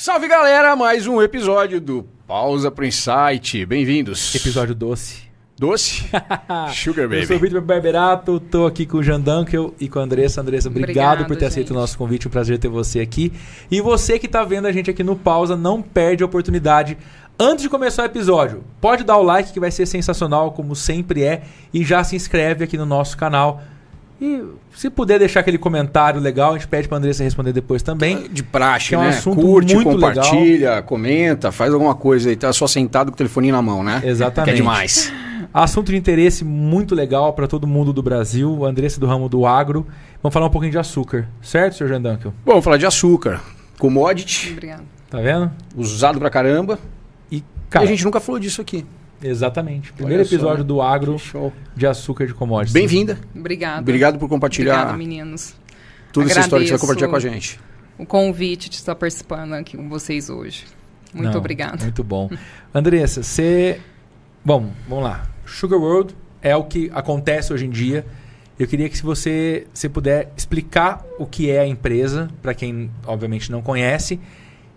Salve galera, mais um episódio do Pausa pro Insight. Bem-vindos. Episódio doce. Doce? Sugar Baby. Eu sou o Vitor Barberato, tô aqui com o Jean Dunkel e com a Andressa. Andressa, obrigado, Obrigado, por ter aceito o gente. nosso convite, um prazer ter você aqui. E você que tá vendo a gente aqui no Pausa, não perde a oportunidade. Antes de começar o episódio, pode dar o like que vai ser sensacional, como sempre é, e já se inscreve aqui no nosso canal. E se puder deixar aquele comentário legal, a gente pede pra Andressa responder depois também. De praxe, é um né? assunto Curte, muito compartilha, comenta, faz alguma coisa aí. Tá só sentado com o telefone na mão, né? Exatamente. Que é demais. Assunto de interesse muito legal para todo mundo do Brasil, Andressa do ramo do agro. Vamos falar um pouquinho de açúcar, certo, Sr. Jean Dunkel? Bom, vamos falar de açúcar. Commodity, Obrigada. Tá vendo? usado pra caramba. E, cara, e a gente nunca falou disso aqui. Exatamente. Primeiro Olha só. episódio do agro Que show. de açúcar de commodities. Bem-vinda. Obrigada. Obrigado por compartilhar Obrigada, meninos. toda essa história que você vai Agradeço. compartilhar com a gente. O convite de estar participando aqui com vocês hoje. Muito Não, obrigada. Muito bom. Andressa, você. Bom, vamos lá. Sugar World é o que acontece hoje em dia. Eu queria que se você se puder explicar o que é a empresa, para quem obviamente não conhece.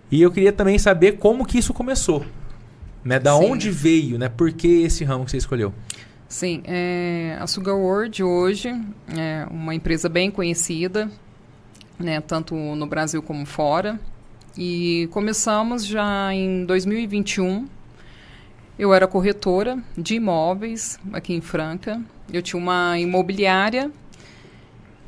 E eu queria também saber como que isso começou. Né? Da Sim. onde veio, né? Por que esse ramo que você escolheu? Sim, é, a Sugar World hoje é uma empresa bem conhecida, né, tanto no Brasil como fora. E começamos já em 2021. Eu era corretora de imóveis aqui em Franca. Eu tinha uma imobiliária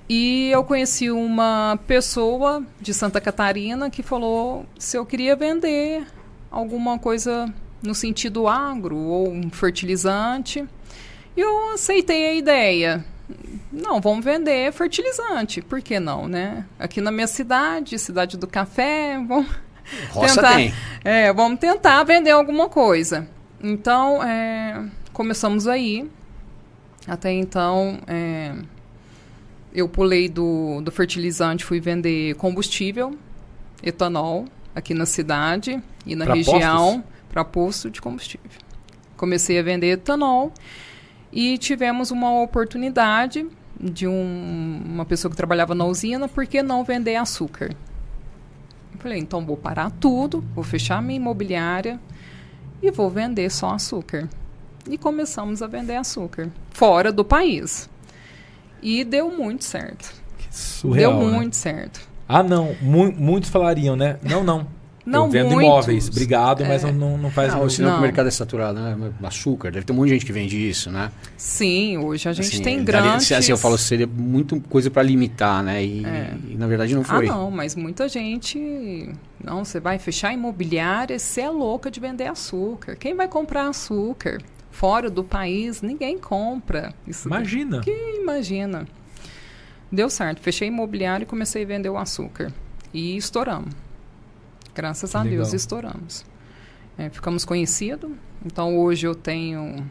e eu conheci uma pessoa de Santa Catarina que falou se eu queria vender alguma coisa no sentido agro ou um fertilizante. E eu aceitei a ideia. Não, vamos vender fertilizante. Por que não, né? Aqui na minha cidade, cidade do café, vamos Roça tentar, tem. É, vamos tentar vender alguma coisa. Então, é, começamos aí. Até então, é, eu pulei do, do fertilizante, fui vender combustível, etanol, aqui na cidade e na Pra região, para posto de combustível. Comecei a vender etanol e tivemos uma oportunidade de um- uma pessoa que trabalhava na usina, por que não vender açúcar? Eu falei, então vou parar tudo, vou fechar minha imobiliária e vou vender só açúcar. E começamos a vender açúcar fora do país. E deu muito certo. Que surreal, deu né? muito certo. Ah, não. Mu- muitos falariam, né? Não, não. Não eu vendo muitos. imóveis. Obrigado, mas É. não, não faz Não, muito. senão que o Não. mercado é saturado, né? Açúcar, deve ter um monte de gente que vende isso, né? Sim, hoje a gente Assim, tem grandes... Assim, eu falo, seria muito coisa para limitar, né? E, É. e, na verdade não Ah, foi. não, mas muita gente. Não, você vai fechar imobiliária, você é louca de vender açúcar. Quem vai comprar açúcar? Fora do país, ninguém compra. Isso Imagina. Quem imagina? Deu certo. Fechei a imobiliária e comecei a vender o açúcar. E estouramos. Graças a legal. Deus, estouramos. É, ficamos conhecidos. Então, hoje eu tenho...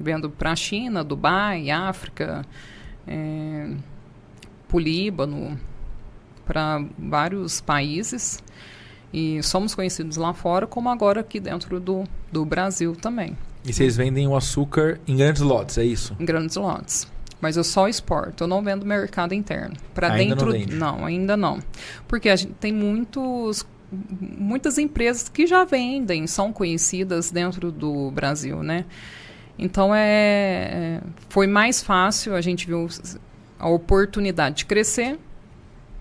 Vendo para a China, Dubai, África, é, pro Líbano, para vários países. E somos conhecidos lá fora, como agora aqui dentro do, do Brasil também, E vocês vendem o açúcar em grandes lotes, é isso? em grandes lotes. Mas eu só exporto, eu não vendo mercado interno. Para dentro, não vende? ainda não. Porque a gente tem muitos muitas empresas que já vendem, são conhecidas dentro do Brasil, né? Então é, é- foi mais fácil, a gente viu a oportunidade de crescer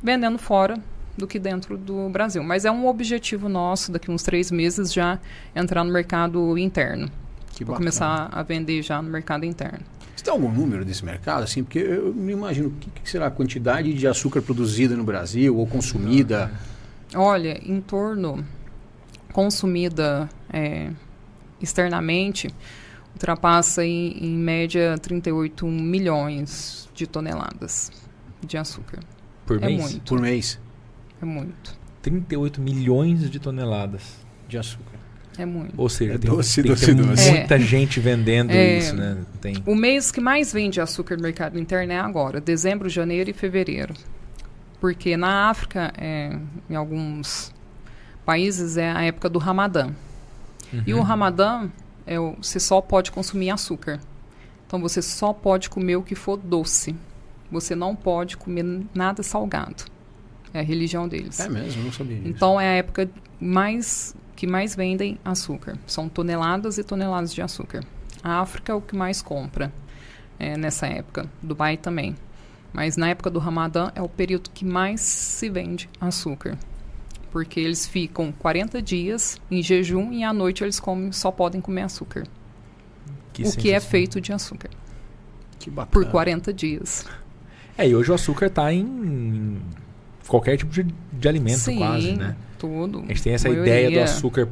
vendendo fora do que dentro do Brasil. Mas é um objetivo nosso, daqui uns três meses, já entrar no mercado interno. Que Vou bacana. começar a vender já no mercado interno. Você tem algum número desse mercado? Assim, porque eu me imagino o que, que será a quantidade de açúcar produzida no Brasil ou consumida. Olha, em torno consumida é, externamente ultrapassa em, em média 38 milhões de toneladas de açúcar. Por É mês? muito. Por mês. É muito. 38 milhões de toneladas de açúcar. É muito. Ou seja, É tem, doce, tem doce, ter doce. muita gente vendendo É. isso, né? Tem. O mês que mais vende açúcar no mercado interno é agora, dezembro, janeiro e fevereiro. Porque na África, é, em alguns países, é a época do Ramadã. E Uhum. o Ramadã, é, o- você só pode consumir açúcar. Então você só pode comer o que for doce. Você não pode comer nada salgado. É a religião deles. É mesmo, não sabia disso. Então é a época mais que mais vendem açúcar. São toneladas e toneladas de açúcar. A África é o que mais compra é, nessa época. Dubai também. Mas na época do Ramadã é o período que mais se vende açúcar. Porque eles ficam 40 dias em jejum e à noite eles comem, só podem comer açúcar. Que o que é feito de açúcar. Que bacana. Por 40 dias. É, e hoje o açúcar tá em qualquer tipo de, de alimento, Sim, quase, né? tudo. A gente tem essa Maioria. ideia do açúcar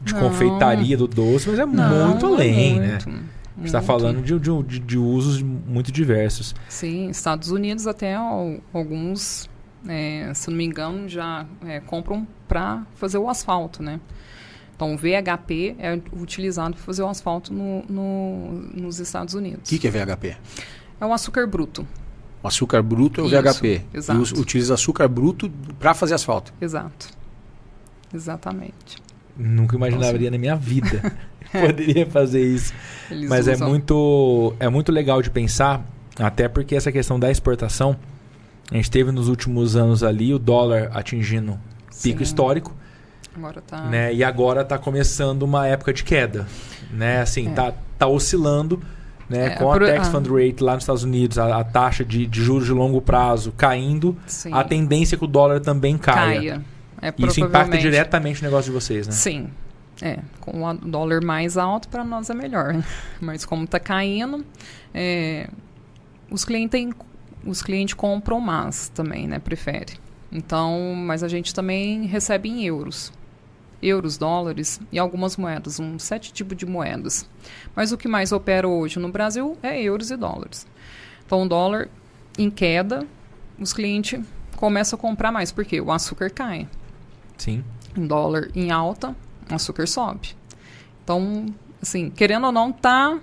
de Não. confeitaria do doce, mas é Não, muito é além, né? muito, gente muito. está falando de, de, de, de usos muito diversos. Sim, Estados Unidos até al- alguns, é, se não me engano, já é, compram para fazer o asfalto, né? Então, o VHP é utilizado para fazer o asfalto no, no- nos Estados O Unidos. que, que é VHP? É o açúcar bruto, O açúcar bruto é o Isso, VHP. exato. E utiliza açúcar bruto para fazer asfalto. exato. Exatamente. Nunca imaginaria na minha vida poderia fazer isso. Eles Mas é usam- muito, é muito legal de pensar, até porque essa questão da exportação, a gente teve nos últimos anos ali o dólar atingindo pico Sim, histórico, Agora tá. né? E agora está começando uma época de queda, né? Assim, É. tá, tá oscilando, né? É, Com a por- tax fund rate lá nos Estados Unidos, a, a taxa de, de juros de longo prazo caindo, Sim, a tendência é que o dólar também caia. caia. É, Isso impacta diretamente o negócio de vocês, né? Sim. É, com o dólar mais alto, para nós é melhor. Mas como está caindo, é, os, clientes, os clientes compram mais também, né? Prefere. Então, mas a gente também recebe em euros. Euros, dólares e algumas moedas, uns sete tipos de moedas. Mas o que mais opera hoje no Brasil é euros e dólares. Então, o dólar em queda, os clientes começam a comprar mais, porque o açúcar cai Sim. em dólar em alta, o açúcar sobe. Então, assim, querendo ou não, tá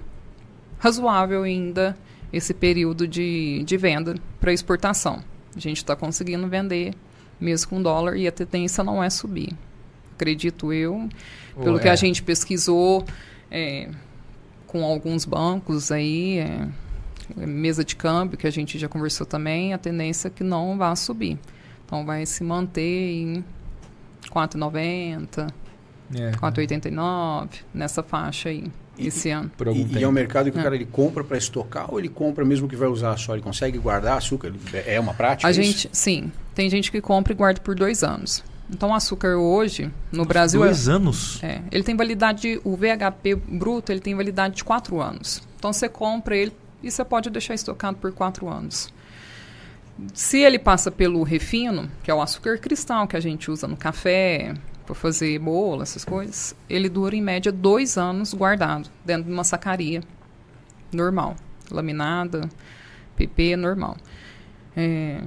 razoável ainda esse período de, de venda para exportação. A gente está conseguindo vender mesmo com dólar e a tendência não é subir. Acredito eu, pelo Ou que é. a gente pesquisou é, com alguns bancos aí, é, mesa de câmbio, que a gente já conversou também, a tendência é que não vai subir. Então vai se manter em 4,90, É. 4,89, nessa faixa aí, E- esse ano. Por algum E, e é um mercado que o É. cara ele compra para estocar ou ele compra mesmo que vai usar só? Ele consegue guardar açúcar? Ele- É uma prática? A isso? gente, sim, tem gente que compra e guarda por dois anos. Então, o açúcar hoje, no Brasil, é, Dois anos? é, ele tem validade, o VHP bruto, ele tem validade de quatro anos. Então, você compra ele e você pode deixar estocado por quatro anos. Se ele passa pelo refino, que é o açúcar cristal que a gente usa no café, para fazer bolo, essas coisas, ele dura em média dois anos guardado dentro de uma sacaria normal, laminada, PP normal. É,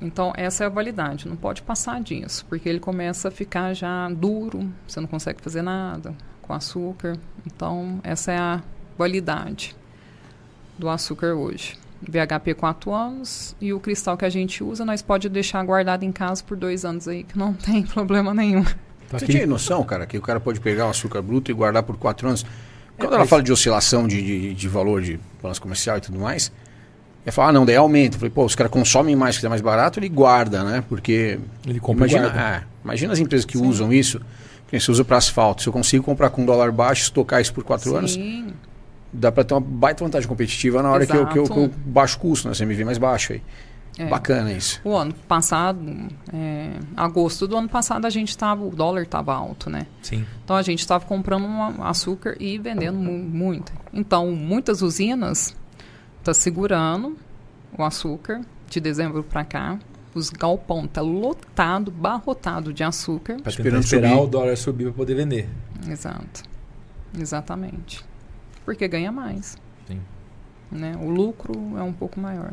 então, essa é a validade, não pode passar disso, porque ele começa a ficar já duro, você não consegue fazer nada com açúcar. Então, essa é a validade do açúcar hoje. VHP 4 anos e o cristal que a gente usa, nós pode deixar guardado em casa por dois anos aí, que não tem problema nenhum. Então, Você tinha noção, cara, que o cara pode pegar o açúcar bruto e guardar por quatro anos? Quando É, ela mas- fala de oscilação de, de, de valor de balanço comercial e tudo mais, ela fala, ah, não, daí aumenta. Eu falei, pô, os caras consomem mais, que é mais barato, ele guarda, né? Porque Ele compra imagina, é, imagina as empresas que usam isso, que você usa para asfalto. Se eu consigo comprar com dólar baixo, estocar isso por quatro anos, Sim, dá para ter uma baita vantagem competitiva na hora que eu, que, eu, que eu baixo custo, né? Você me vê mais baixo aí. é. Bacana isso. O ano passado, é, agosto do ano passado, a gente tava, o dólar estava alto, né? Sim. Então a gente estava comprando um açúcar e vendendo mu muito. Então, muitas usinas tá segurando o açúcar de dezembro para cá. Os galpão tá lotado, barrotado de açúcar. Pra tentar Esperando esperar subir. o dólar subir para poder vender. Exato. Exatamente. Porque ganha mais. Sim. Né? O lucro é um pouco maior.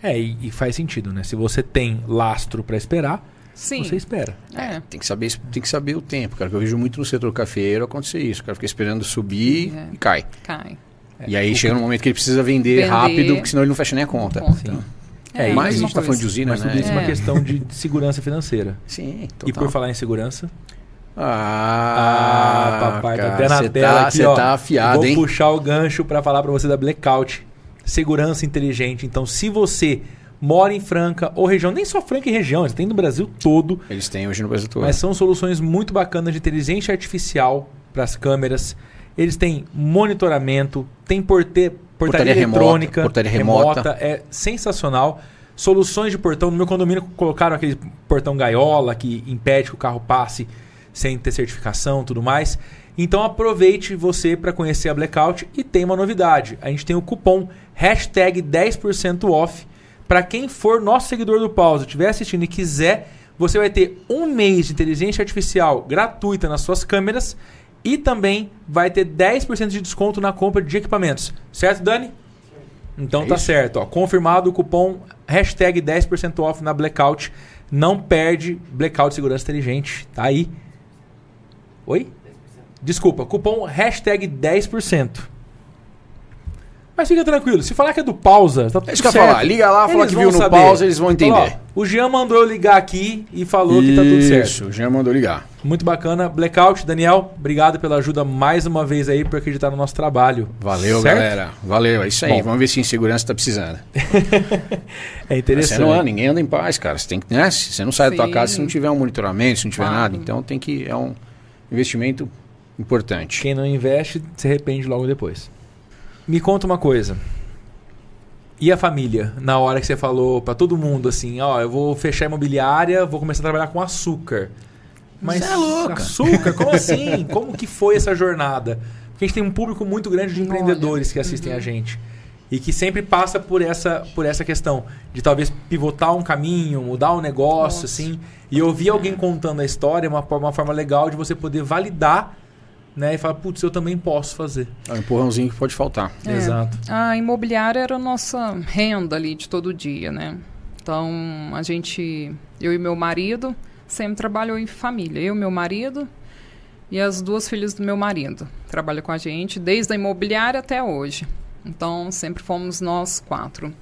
É, e, e faz sentido, né? Se você tem lastro para esperar, Sim. você espera. É. Tem que saber, tem que saber o tempo, cara. Que eu vejo muito no setor cafeeiro acontecer isso. O cara fica esperando subir É. e cai. Cai. e aí o chega que- no momento que ele precisa vender, Vender. rápido, porque senão ele não fecha nem a conta. Conta. Então, É, mas a gente tá falando de usina, Mas tudo né? isso é uma É. questão de segurança financeira. Sim, E total. por falar em segurança, Ah, Ah, papai, tá cara, até na tela tá, aqui, ó. tá afiado, Vou hein? puxar o gancho para falar para você da Blackout. Segurança inteligente. Então, se você mora em Franca ou região, nem só Franca e região, eles têm no Brasil todo. Eles têm hoje no Brasil todo. Mas são soluções muito bacanas de inteligência artificial para as câmeras. Eles têm monitoramento, tem porte, portaria, Portaria remota, eletrônica, portaria remota. é sensacional. Soluções de portão. No meu condomínio colocaram aquele portão gaiola que impede que o carro passe sem ter certificação tudo mais. Então aproveite você para conhecer a Blackout e tem uma novidade. A gente tem o cupom hashtag 10% off. Para quem for nosso seguidor do Pause, estiver assistindo e quiser, você vai ter um mês de inteligência artificial gratuita nas suas câmeras e também vai ter 10% de desconto na compra de equipamentos. Certo, Dani? Então É tá isso. certo. Ó. Confirmado o cupom hashtag 10% off na Blackout. Não perde Blackout Segurança Inteligente. Tá aí. Oi? Desculpa, cupom hashtag 10%. Mas fica tranquilo, se falar que é do pausa, tá tudo isso certo. falar. Liga lá, fala Eles que viu no saber. pausa, eles vão entender. Fala, ó, o Jean mandou eu ligar aqui e falou que tá tudo certo. Isso, o Jean mandou ligar. Muito bacana. Blackout, Daniel, obrigado pela ajuda mais uma vez aí por acreditar no nosso trabalho. Valeu, Certo? galera. Valeu, é isso aí. Bom. Vamos ver se em segurança tá precisando. É interessante. Você não anda, ninguém anda em paz, cara. Você tem que, né? Você não sai da tua Sim. casa se não tiver um monitoramento, se não tiver Claro. nada. Então tem que. É um investimento importante. Quem não investe se arrepende logo depois. Me conta uma coisa. E a família? Na hora que você falou pra todo mundo assim, ó, eu vou fechar a imobiliária, vou começar a trabalhar com açúcar. Mas Você é louca. açúcar? Como assim? Como que foi essa jornada? Porque a gente tem um público muito grande de Olha, empreendedores que assistem a gente. E que sempre passa por essa, por essa questão de talvez pivotar um caminho, mudar um negócio, Nossa. assim. E ouvir alguém contando a história é uma, uma forma legal de você poder validar né? E falar, putz, eu também posso fazer. É um empurrãozinho que pode faltar. É. Exato. A imobiliária era a nossa renda ali de todo dia, né? Então, a gente, eu e meu marido, sempre trabalhou em família. Eu, meu marido e as duas filhas do meu marido. Trabalham com a gente desde a imobiliária até hoje. Então, sempre fomos nós quatro.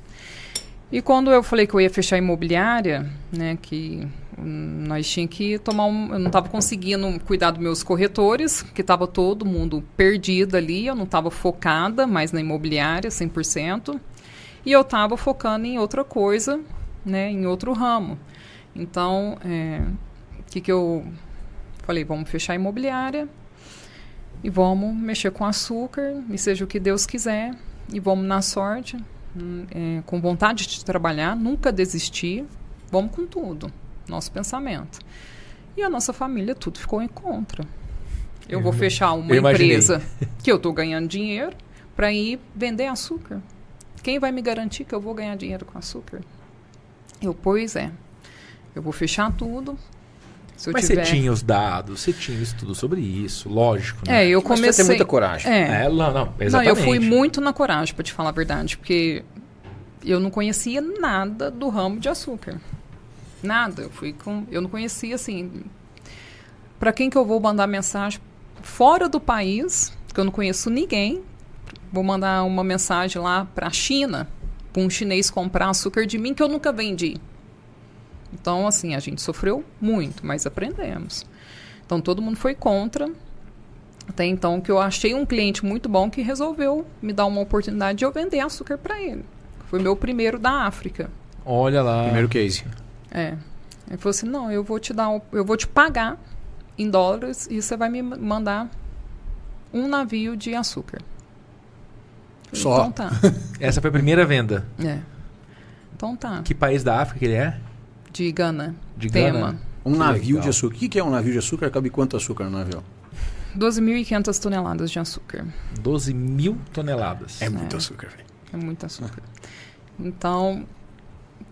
E quando eu falei que eu ia fechar a imobiliária, né, que nós tínhamos que tomar um. Eu não estava conseguindo cuidar dos meus corretores, que estava todo mundo perdido ali, eu não estava focada mais na imobiliária 100%, e eu estava focando em outra coisa, né, em outro ramo. Então, é, o que, que eu falei? Vamos fechar a imobiliária e vamos mexer com açúcar, e seja o que Deus quiser, e vamos na sorte hum, é, com vontade de trabalhar, nunca desistir, vamos com tudo, nosso pensamento. E a nossa família, tudo ficou em contra. Eu, Eu vou fechar uma imaginei. empresa que eu estou ganhando dinheiro para ir vender açúcar. Quem vai me garantir que eu vou ganhar dinheiro com açúcar? Eu, pois é. Eu vou fechar tudo. Mas tiver... você tinha os dados, você tinha estudo sobre isso, lógico, né? É, eu Mas comecei... Você tem muita coragem. É, É, não, não, Não, exatamente. eu fui muito na coragem, para te falar a verdade, porque eu não conhecia nada do ramo de açúcar. Nada. Eu fui com, eu não conhecia assim. Para quem que eu vou mandar mensagem fora do país, que eu não conheço ninguém, vou mandar uma mensagem lá para a China, para um chinês comprar açúcar de mim que eu nunca vendi. Então, assim, a gente sofreu muito, mas aprendemos. Então, todo mundo foi contra. Até então, que eu achei um cliente muito bom que resolveu me dar uma oportunidade de eu vender açúcar para ele. Foi meu primeiro da África. Olha lá. Primeiro case. É. Ele falou assim: não, eu vou te dar, um- eu vou te pagar em dólares e você vai me mandar um navio de açúcar. Só? Então tá. Essa foi a primeira venda. É. Então tá. Que país da África que ele é? De Gana. De Tema. Gana? Um Que navio legal. de açúcar. O que que é um navio de açúcar? Cabe quanto açúcar no navio? 12.500 toneladas de açúcar. 12 mil toneladas. É muito É. açúcar, velho. É muito açúcar. Então,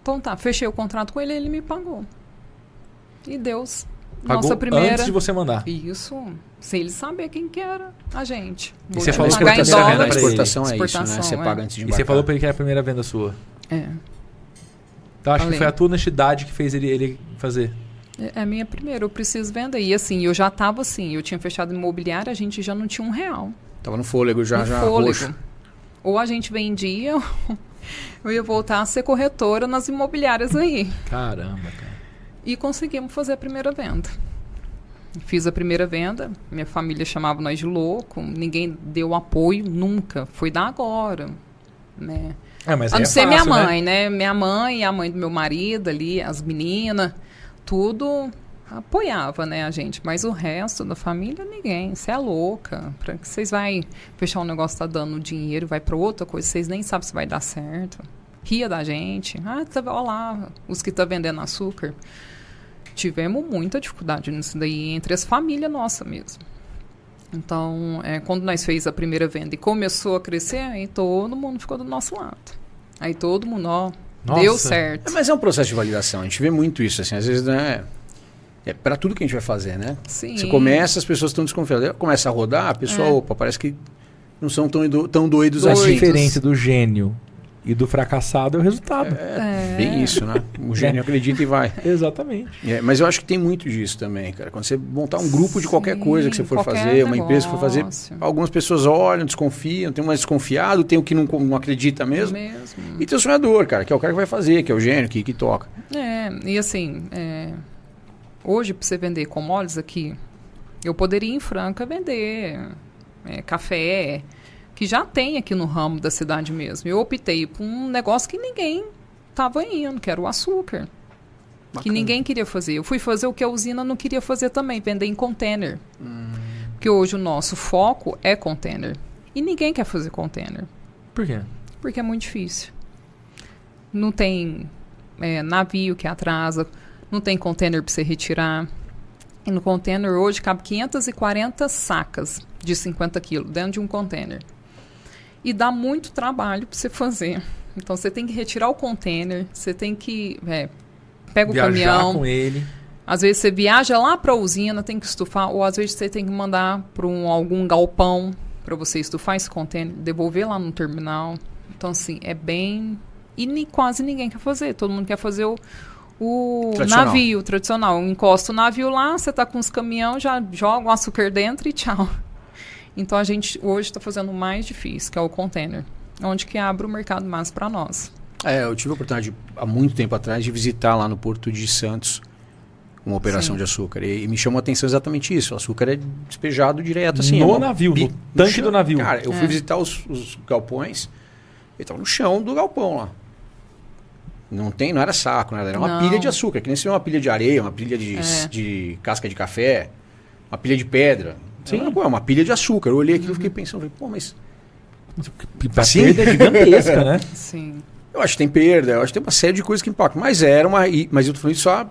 então tá, fechei o contrato com ele ele me pagou. E Deus, Pagou nossa primeira. antes de você mandar. Isso, sem ele saber quem que era a gente. Vou você falou exportação, né, a pra ele. exportação é isso, né? Você é. paga antes de E embarcar. você falou pra ele que era a primeira venda sua. É, Então acho que Falei. foi a tua honestidade que fez ele, ele fazer. é a minha primeira, eu preciso vender. E assim, eu já tava assim, eu tinha fechado imobiliária, a gente já não tinha um real. Tava no fôlego já, no já fôlego. roxo. Ou a gente vendia, ou eu ia voltar a ser corretora nas imobiliárias aí. Caramba, cara. E conseguimos fazer a primeira venda. Fiz a primeira venda, minha família chamava nós de louco, ninguém deu apoio nunca, foi da agora. né? É, mas a não é ser minha fácil, né? mãe, né? Minha mãe e a mãe do meu marido ali, as meninas, tudo apoiava, né, a gente. Mas o resto da família, ninguém. Você é louca. Pra que vocês vai fechar um negócio, tá dando dinheiro, vai pra outra coisa, vocês nem sabem se vai dar certo. Ria da gente. Ah, tá, olha lá, os que tá vendendo açúcar. Tivemos muita dificuldade nisso daí, entre as famílias nossa mesmo. Então, é, quando nós fez a primeira venda e começou a crescer, aí todo mundo ficou do nosso lado. Aí todo mundo, ó, Nossa. deu certo. É, mas é um processo de validação. A gente vê muito isso, assim. Às vezes, né? É para tudo que a gente vai fazer, né? Sim. Você começa, as pessoas estão desconfiadas. Começa a rodar, a pessoa, É. opa, parece que não são tão, tão doidos A Doidos. assim. diferença do gênio e do fracassado é o resultado. É, É. bem isso, né? O gênio acredita e vai. Exatamente. É, mas eu acho que tem muito disso também, cara. Quando você montar um grupo de qualquer Sim, coisa que você for fazer, uma empresa que for fazer, negócio. algumas pessoas olham, desconfiam, tem um mais desconfiado, tem o que não, não acredita mesmo. Mesmo. E tem o sonhador, cara, que é o cara que vai fazer, que é o gênio, que, que toca. É, e assim, é, hoje para você vender commodities aqui, eu poderia em Franca vender é, café, que já tem aqui no ramo da cidade mesmo. Eu optei por um negócio que ninguém estava indo, que era o açúcar. Que Bacana. ninguém queria fazer. Eu fui fazer o que a usina não queria fazer também, vender em container. Porque hoje o nosso foco é container. E ninguém quer fazer container. Por quê? Porque é muito difícil. Não tem é, navio que atrasa, não tem container para você retirar. E no container hoje cabe 540 sacas de 50 quilos dentro de um container. E dá muito trabalho para você fazer. Então você tem que retirar o container, você tem que. É, pega o Viajar caminhão. com ele. Às vezes você viaja lá para a usina, tem que estufar, ou às vezes você tem que mandar para um, algum galpão para você estufar esse container, devolver lá no terminal. Então, assim, é bem. E ni- quase ninguém quer fazer. Todo mundo quer fazer o, o Tradicional. navio tradicional. Encosta o navio lá, você tá com os caminhões, já joga o açúcar dentro e tchau. Então a gente hoje está fazendo o mais difícil, que é o container. Onde que abre o mercado mais para nós. É, eu tive a oportunidade há muito tempo atrás de visitar lá no Porto de Santos uma operação Sim. de açúcar. E, e me chamou a atenção exatamente isso. O açúcar é despejado direto assim. No é uma navio, bi- no tanque chão. do navio. Cara, eu É. fui visitar os, os galpões e tava no chão do galpão lá. Não tem, não era saco, nada. Era uma Não. pilha de açúcar, que nem se vê uma pilha de areia, uma pilha de, É. de casca de café, uma pilha de pedra. Sim. Sim. É uma pilha de açúcar. Eu olhei aquilo e fiquei pensando, falei, pô, mas A Assim? perda é gigantesca, né? Sim. Eu acho que tem perda, eu acho que tem uma série de coisas que impactam. Mas era uma. Mas eu tô falando isso há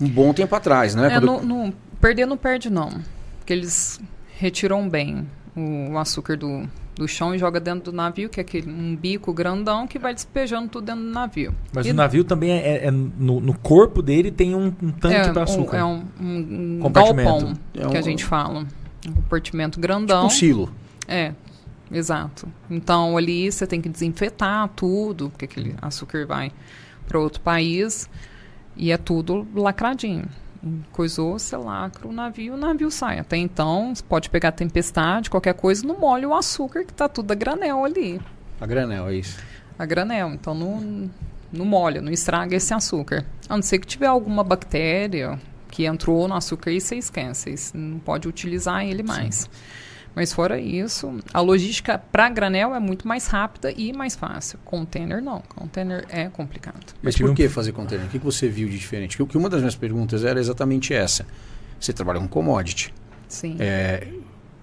um bom tempo atrás, né? É, Quando- não, não- perder não perde, não. Porque eles retiram bem o, o açúcar do, do chão e joga dentro do navio, que é aquele, um bico grandão que vai despejando tudo dentro do navio. Mas E- o navio também é, é- é no, no corpo dele tem um, um tanque é, para um, açúcar. é um, um, um Compartimento. galpão, É que a um- gente fala. Um compartimento tipo grandão. um silo. É, exato. Então ali você tem que desinfetar tudo, porque aquele açúcar vai para outro país e é tudo lacradinho. Coisou, você lacra o navio, o navio sai. Até então, você pode pegar tempestade, qualquer coisa, não molha o açúcar, que tá tudo a granel ali. A granel, é isso. A granel. Então não, não molha, não estraga esse açúcar. A não ser que tiver alguma bactéria que entrou no açúcar e você esquece. Você não pode utilizar ele mais. Mas fora isso, a logística para granel é muito mais rápida e mais fácil. Container não. Container é complicado. Mas por que fazer container? O que que você viu de diferente? Que, que uma das minhas perguntas era exatamente essa. Você trabalha com commodity. Sim. É,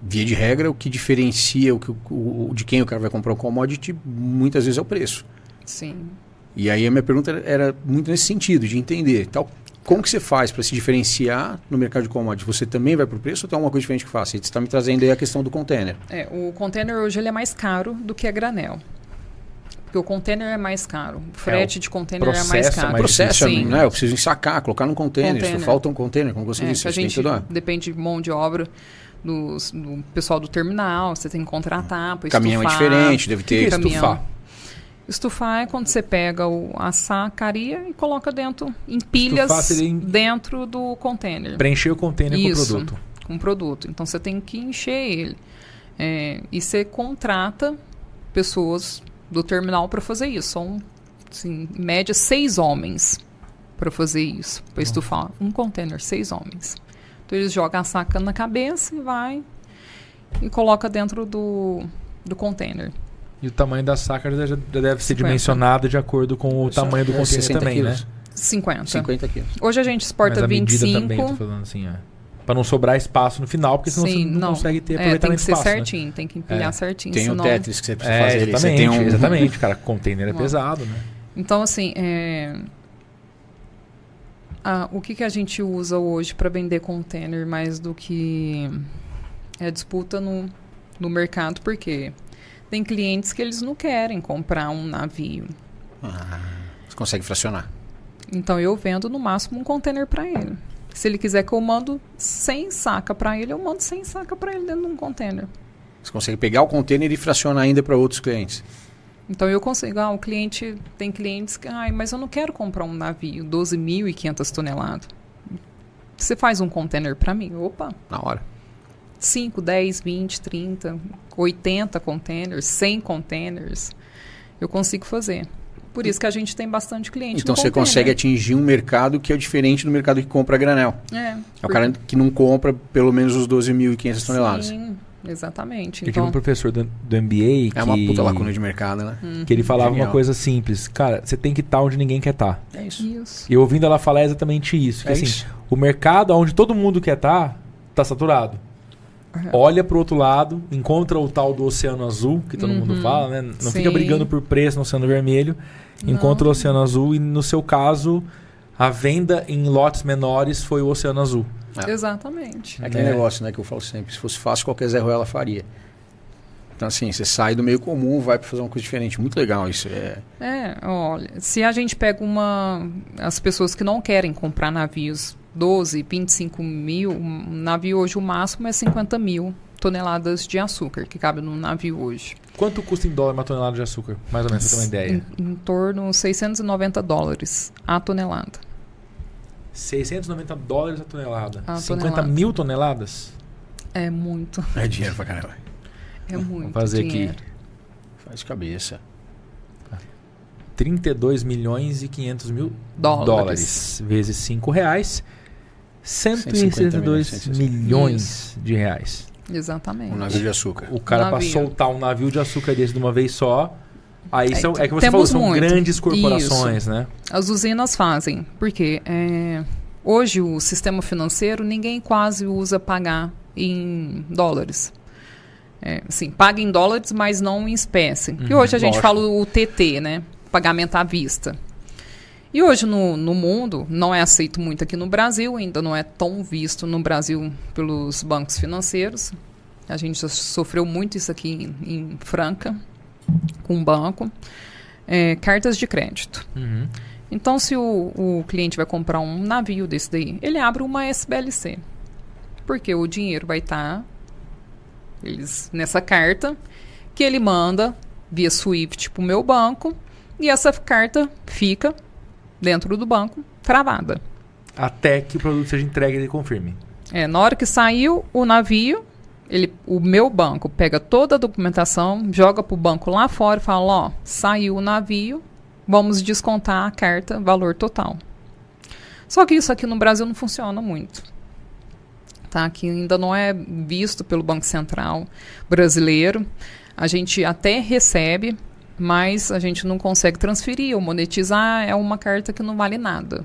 via de regra, o que diferencia o, que, o, o- de quem o cara vai comprar um commodity muitas vezes é o preço. Sim. E aí a minha pergunta era, era muito nesse sentido, de entender. Tal, como que você faz para se diferenciar no mercado de commodity? Você também vai para o preço ou tem alguma coisa diferente que faça? Você está me trazendo aí a questão do container. É, o container hoje ele é mais caro do que a granel. Porque o container é mais caro. O frete de container é mais é caro. O processo, Sim. né? Eu preciso ensacar, colocar num container. Container. Falta um container, como você É, disse, que a gente que depende de mão de obra dos- do, pessoal do terminal, você tem que contratar para Caminhão é estufar. diferente, deve que, que ter. é caminhão. Estufar? É quando você pega o, a sacaria e coloca dentro, em pilhas em- dentro do container. Preencher o container Isso. com o produto. Com produto. Então você tem que encher ele. É, e você contrata pessoas do terminal para fazer isso. São, assim, em média, seis homens para fazer isso. Para estufar um container, seis homens. Então eles jogam a saca na cabeça e vai e coloca dentro do, do container. E o tamanho da saca já, já deve ser 50. dimensionado de acordo com o tamanho do é container 60 também, quilos. né? 50. 50 quilos. Hoje a gente Mas exporta a medida 25. também, tô falando assim, ó. Pra não sobrar espaço no final, porque senão Sim, você não, não. consegue ter É, tem aproveitamento que ser espaço, né? certinho, tem que empilhar É. certinho. Tem o senão... Tetris que você precisa É, fazer ali. Você exatamente, tem um... exatamente, cara. Container é pesado, né? Então, assim, é, ah, o que, que a gente usa hoje para vender container mais do que é disputa no, no mercado? Porque tem clientes que eles não querem comprar um navio. Ah, você consegue fracionar. Então, eu vendo no máximo um container para ele. Se ele quiser que eu mando 100 saca para ele, eu mando 100 saca para ele dentro de um container. Você consegue pegar o container e fracionar ainda para outros clientes. Então eu consigo, ah, o cliente, tem clientes que, ai, mas eu não quero comprar um navio 12.500 toneladas. Você faz um container para mim? Opa, Na hora. 5, 10, 20, 30, 80 containers, 100 containers, eu consigo fazer. Por isso que a gente tem bastante cliente Então no você container. consegue atingir um mercado que é diferente do mercado que compra granel. É, É o cara que não compra pelo menos os 12.500 toneladas. Sim, exatamente. Eu tive um Então, professor do, do MBA que, É uma puta lacuna de mercado, né? que ele falava Genial. uma coisa simples. Cara, você tem que estar onde ninguém quer estar. É isso. isso. E ouvindo ela falar é exatamente isso. Que, É assim, isso. o mercado onde todo mundo quer estar, tá saturado. É. Olha pro outro lado, encontra o tal do oceano azul, que todo mundo Uhum. fala, né? Não fica Sim. brigando por preço no oceano vermelho. Encontra Não. o oceano azul e, no seu caso, a venda em lotes menores foi o oceano azul. É. Exatamente. É aquele né? negócio, né, que eu falo sempre. Se fosse fácil, qualquer Zé Ruela faria. Então, assim, você sai do meio comum, vai para fazer uma coisa diferente. Muito legal isso. É, É, olha, se a gente pega uma. As pessoas que não querem comprar navios 12, 25 mil, um navio hoje o máximo é 50 mil toneladas de açúcar que cabe no navio hoje. Quanto custa em dólar uma tonelada de açúcar? Mais ou menos, pra ter uma ideia. Em, em torno de 690 dólares a tonelada. 690 dólares a tonelada. A 50 tonelada. mil toneladas? É muito, é dinheiro pra caramba. é muito. fazer dinheiro. aqui. Faz de cabeça. 32 milhões e 500 mil Dólares. dólares, vezes 5 reais, 152 162 milhões de reais. Exatamente. Um navio de açúcar. O cara para Navio. soltar um navio de açúcar desse de uma vez só, aí É, são, é que você temos falou, são muito. grandes corporações, né? As usinas fazem, porque é, hoje o sistema financeiro ninguém quase usa pagar em dólares. É, assim, paga em dólares, mas não em espécie. E Uhum, hoje a gente lógico. fala o TT, né? Pagamento à vista. E hoje no, no mundo, não é aceito muito aqui no Brasil, ainda não é tão visto no Brasil pelos bancos financeiros. A gente já sofreu muito isso aqui em, em Franca, com o banco. É, cartas de crédito. Uhum. Então, se o, o cliente vai comprar um navio desse daí, ele abre uma SBLC. Porque o dinheiro vai estar eles nessa carta que ele manda via SWIFT para o meu banco e essa carta fica dentro do banco travada. Até que o produto seja entregue e ele confirme. É, na hora que saiu o navio, ele, o meu banco pega toda a documentação, joga para o banco lá fora e fala: ó, saiu o navio, vamos descontar a carta, valor total. Só que isso aqui no Brasil não funciona muito. Tá? Que ainda não é visto pelo Banco Central brasileiro. A gente até recebe, mas a gente não consegue transferir ou monetizar. É uma carta que não vale nada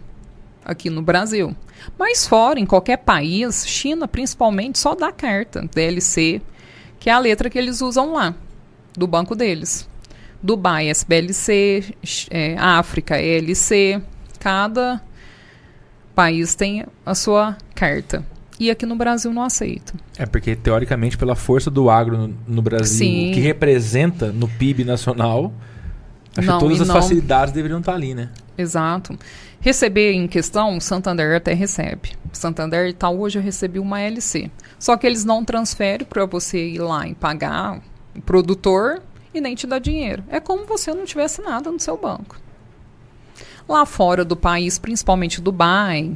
aqui no Brasil. Mas fora, em qualquer país, China principalmente, só dá carta DLC, que é a letra que eles usam lá, do banco deles. Dubai, SBLC, é, África, ELC. Cada país tem a sua carta. E aqui no Brasil não aceita. É porque, teoricamente, pela força do agro no, no Brasil, Sim. que representa no PIB nacional, acho Não, que todas as não- facilidades deveriam estar ali, né? Exato. Receber em questão, Santander até recebe. Santander e tal, hoje eu recebi uma LC. Só que eles não transferem para você ir lá e pagar o produtor e nem te dar dinheiro. É como você não tivesse nada no seu banco. Lá fora do país, principalmente Dubai,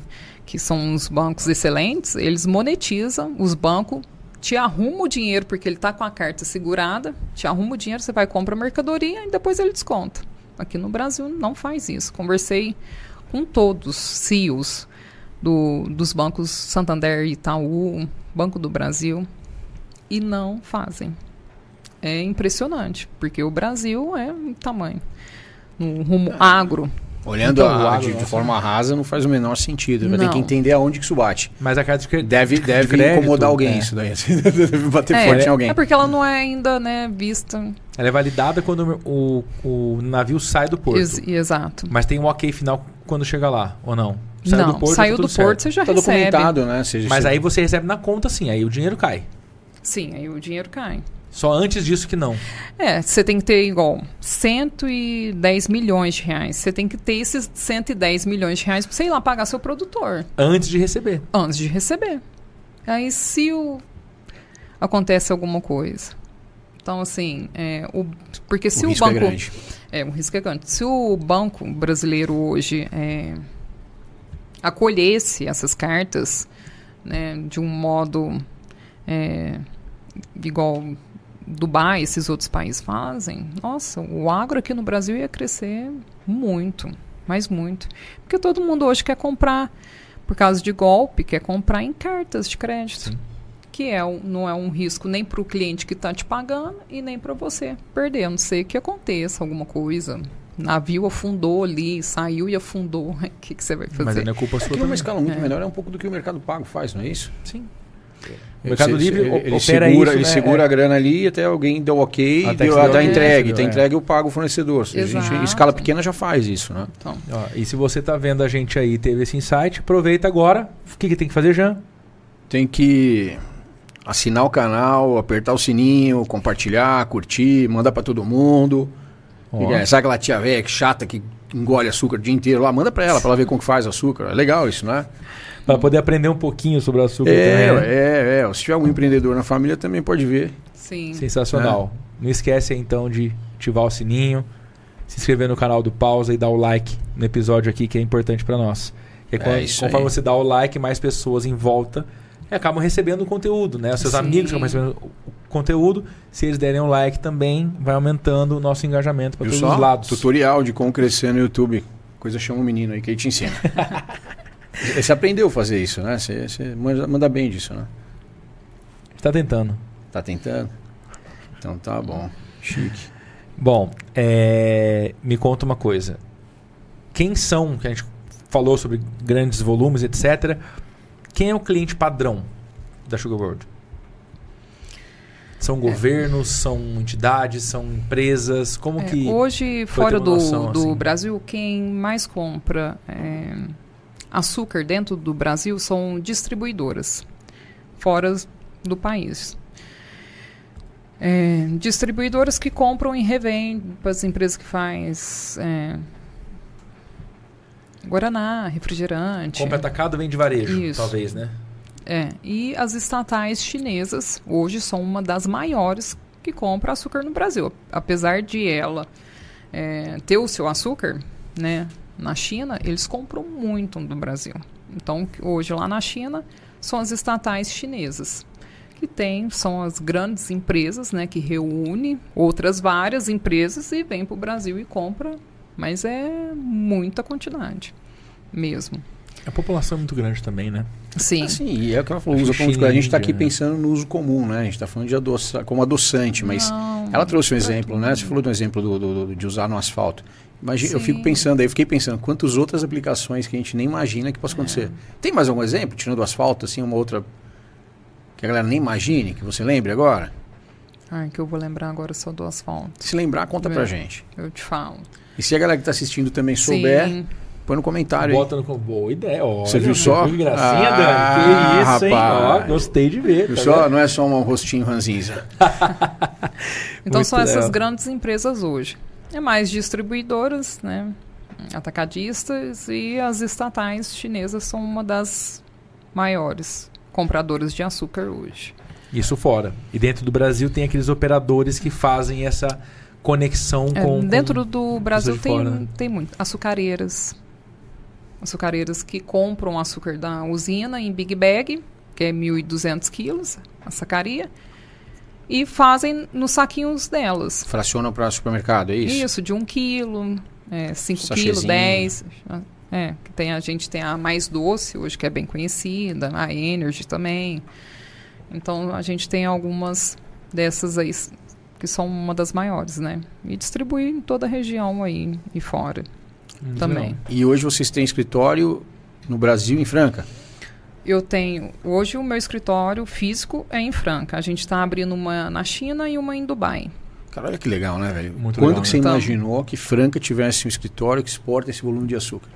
que são uns bancos excelentes, eles monetizam, os bancos te arrumam o dinheiro porque ele está com a carta segurada, te arruma o dinheiro, você vai comprar a mercadoria e depois ele desconta. Aqui no Brasil não faz isso. Conversei com todos os CEOs do, dos bancos Santander, Itaú, Banco do Brasil, e não fazem. é impressionante, porque o Brasil é um tamanho. No rumo agro. Olhando Então, a- de, de forma rasa não faz o menor sentido. Vai ter que entender aonde que isso bate. Mas a carta de crédito. Deve, deve crédito, incomodar alguém é. isso daí. deve bater é, forte em alguém. é porque ela não é ainda né, vista. Ela é validada quando o, o navio sai do porto. Ex- exato. Mas tem um ok final quando chega lá, ou não? Saiu não, do porto, saiu tá do tudo porto, certo. você já Tá recebe. documentado, né? Seja, Mas aí você recebe na conta sim, aí o dinheiro cai. Sim, aí o dinheiro cai. Só antes disso que não. É, você tem que ter igual 110 milhões de reais. Você tem que ter esses 110 milhões de reais para você ir lá pagar seu produtor Antes de receber. antes de receber. Aí se o acontece alguma coisa. Então assim, é, o, porque se o o, risco é banco grande. é, um risco é grande. Se o banco brasileiro hoje é, acolhesse essas cartas né, de um modo é, igual Dubai, esses outros países fazem, nossa, o agro aqui no Brasil ia crescer muito, mas muito. Porque todo mundo hoje quer comprar, por causa de golpe, quer comprar em cartas de crédito. Sim. Que é, não é um risco nem para o cliente que está te pagando e nem para você perder. A não sei que aconteça alguma coisa. Navio afundou ali, saiu e afundou. O que, que você vai fazer? Mas é culpa sua Aqui é uma também. escala muito É. menor, é um pouco do que o Mercado Pago faz, não é isso? Sim. O Mercado Ele- Livre ele, ele segura, isso, ele né? segura É. a grana ali até alguém deu ok, Até deu, que ah, deu ok, entregue, é. tá entregue, eu pago o fornecedor. A gente, em escala pequena já faz isso, né? Então, Ó, e se você tá vendo a gente aí, teve esse insight, aproveita agora. O que, que tem que fazer, Jean? Tem que assinar o canal, apertar o sininho, compartilhar, curtir, mandar pra todo mundo. É, Sabe aquela tia velha que chata que engole açúcar o dia inteiro lá? Manda pra ela, pra ela ver como que faz açúcar. É legal isso, né? Pra poder aprender um pouquinho sobre o açúcar É, também. né? é, é. Se tiver algum empreendedor na família, também pode ver. sim. Sensacional. Não esquece então de ativar o sininho, se inscrever no canal do Pausa e dar o like no episódio aqui que é importante pra nós. É É quando- isso conforme aí. você dá o like, mais pessoas em volta e acabam recebendo o conteúdo, né? Os seus Sim. amigos acabam recebendo o conteúdo. Se eles derem um like também, vai aumentando o nosso engajamento para todos só? os lados. Tutorial de como crescer no YouTube. Coisa chama o menino aí que ele te ensina. você aprendeu a fazer isso, né? Você, você manda, bem disso, né? Tá tentando. Tá tentando? Então tá bom. Chique. Bom, é, me conta uma coisa. Quem são, que a gente falou sobre grandes volumes, etc. Quem é o cliente padrão da Sugar World? São governos, são entidades, são empresas? Como É, que. hoje, fora do, noção, do assim? Brasil, quem mais compra é, açúcar dentro do Brasil são distribuidoras, fora do país. É, distribuidoras que compram e revendem para as empresas que faz é, Guaraná, refrigerante. Compra atacado vem de varejo, Isso. talvez, né? É, e as estatais chinesas hoje são uma das maiores que compra açúcar no Brasil. Apesar de ela é, ter o seu açúcar né, na China, eles compram muito no Brasil. Então, hoje lá na China, são as estatais chinesas. Que tem, são as grandes empresas né, que reúnem outras várias empresas e vem para o Brasil e compra. Mas é muita quantidade mesmo. A população é muito grande também, né? Sim. Assim, e é o que ela falou, usa como China A gente está aqui né? pensando no uso comum, né? A gente está falando de adoça, como adoçante, mas Não, ela trouxe um exemplo, né? tudo. Você falou de um exemplo do, do- do- de usar no asfalto. Imagina, eu fico pensando aí, eu fiquei pensando, quantas outras aplicações que a gente nem imagina que possa acontecer. É. Tem mais algum exemplo, tirando o asfalto, assim, uma outra que a galera nem imagine, que você lembre agora? Ai, que eu vou lembrar agora só do asfalto. Se lembrar, conta pra É. gente. Eu te falo. E se a galera que está assistindo também souber, Sim. põe no comentário aí. Bota no. Boa ideia. Olha, Você viu só? Que gracinha, Ah, Dani. Que isso, hein? Ó, rapaz. gostei de ver. Viu tá só? vendo? Não é só um rostinho ranzinza. Então Muito são essas legal. grandes empresas hoje. É mais distribuidoras, né? Atacadistas e as estatais chinesas são uma das maiores compradoras de açúcar hoje. Isso fora. E dentro do Brasil tem aqueles operadores que fazem essa conexão É, com. dentro com- do Brasil tem, fora, né? tem muito. Açucareiras. Açucareiras que compram açúcar da usina em Big Bag, que é 1.200 quilos, a sacaria, e fazem nos saquinhos delas. Fracionam para supermercado, é isso? Isso, de 1 quilo, 5 Sachêzinho. quilos, 10. É, que tem, a gente tem a mais doce hoje, que é bem conhecida, a Energy também. Então a gente tem algumas dessas aí que são uma das maiores, né? E distribuir em toda a região aí e fora Muito também. legal. E hoje vocês têm escritório no Brasil, em Franca. Eu tenho. Hoje o meu escritório físico é em Franca. A gente está abrindo uma na China e uma em Dubai. Cara, olha que legal, né, velho? Muito Quando legal, que você né? Então- imaginou que Franca tivesse um escritório que exporta esse volume de açúcar?